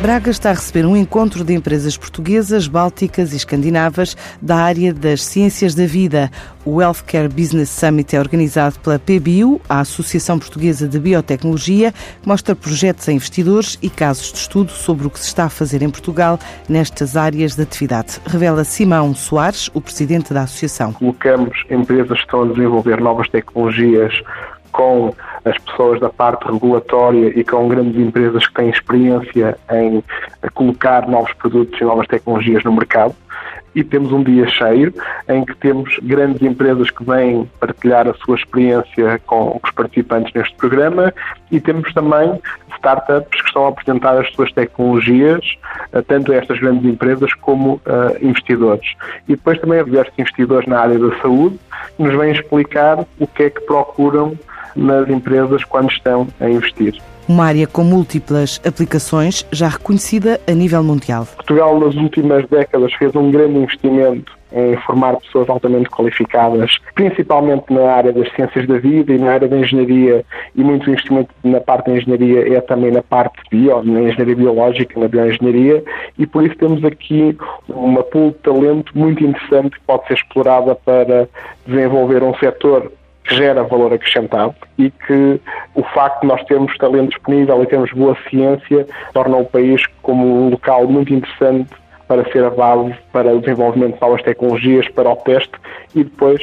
Braga está a receber um encontro de empresas portuguesas, bálticas e escandinavas da área das ciências da vida. O Healthcare Business Summit é organizado pela PBio, a Associação Portuguesa de Biotecnologia, que mostra projetos a investidores e casos de estudo sobre o que se está a fazer em Portugal nestas áreas de atividade. Revela Simão Soares, o presidente da associação. Colocamos empresas que estão a desenvolver novas tecnologias com as pessoas da parte regulatória e com grandes empresas que têm experiência em colocar novos produtos e novas tecnologias no mercado. E temos um dia cheio em que temos grandes empresas que vêm partilhar a sua experiência com os participantes neste programa e temos também startups que estão a apresentar as suas tecnologias, eh, tanto a estas grandes empresas como uh, investidores. E depois também há diversos investidores na área da saúde que nos vêm explicar o que é que procuram nas empresas quando estão a investir. Uma área com múltiplas aplicações já reconhecida a nível mundial. Portugal, nas últimas décadas, fez um grande investimento em formar pessoas altamente qualificadas, principalmente na área das ciências da vida e na área da engenharia, e muito investimento na parte da engenharia é também na parte bio, na engenharia biológica, na bioengenharia, e por isso temos aqui uma pool de talento muito interessante que pode ser explorada para desenvolver um setor que gera valor acrescentado e que o facto de nós termos talento disponível e termos boa ciência torna o país como um local muito interessante para ser a base para o desenvolvimento de novas tecnologias, para o teste e depois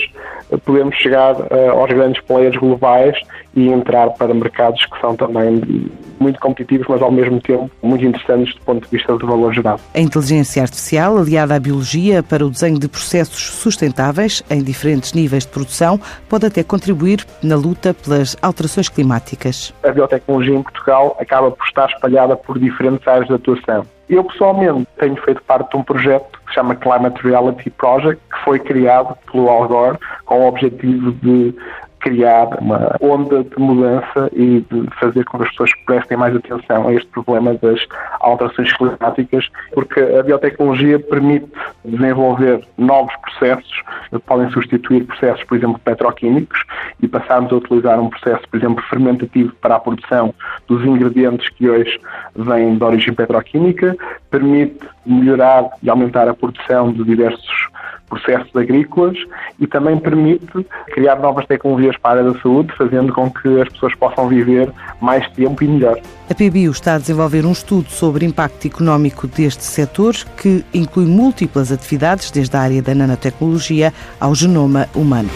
podemos chegar uh, aos grandes players globais e entrar para mercados que são também muito competitivos, mas ao mesmo tempo muito interessantes do ponto de vista do valor gerado. A inteligência artificial, aliada à biologia para o desenho de processos sustentáveis em diferentes níveis de produção, pode até contribuir na luta pelas alterações climáticas. A biotecnologia em Portugal acaba por estar espalhada por diferentes áreas de atuação. Eu, pessoalmente, tenho feito parte de um projeto que se chama Climate Reality Project, que foi criado pelo Al Gore com o objetivo de criar uma onda de mudança e de fazer com que as pessoas prestem mais atenção a este problema das alterações climáticas, porque a biotecnologia permite desenvolver novos processos, que podem substituir processos, por exemplo, petroquímicos, e passarmos a utilizar um processo, por exemplo, fermentativo para a produção dos ingredientes que hoje vêm de origem petroquímica, permite melhorar e aumentar a produção de diversos processos agrícolas e também permite criar novas tecnologias para a área da saúde, fazendo com que as pessoas possam viver mais tempo e melhor. A PBio está a desenvolver um estudo sobre o impacto económico deste setor, que inclui múltiplas atividades, desde a área da nanotecnologia ao genoma humano.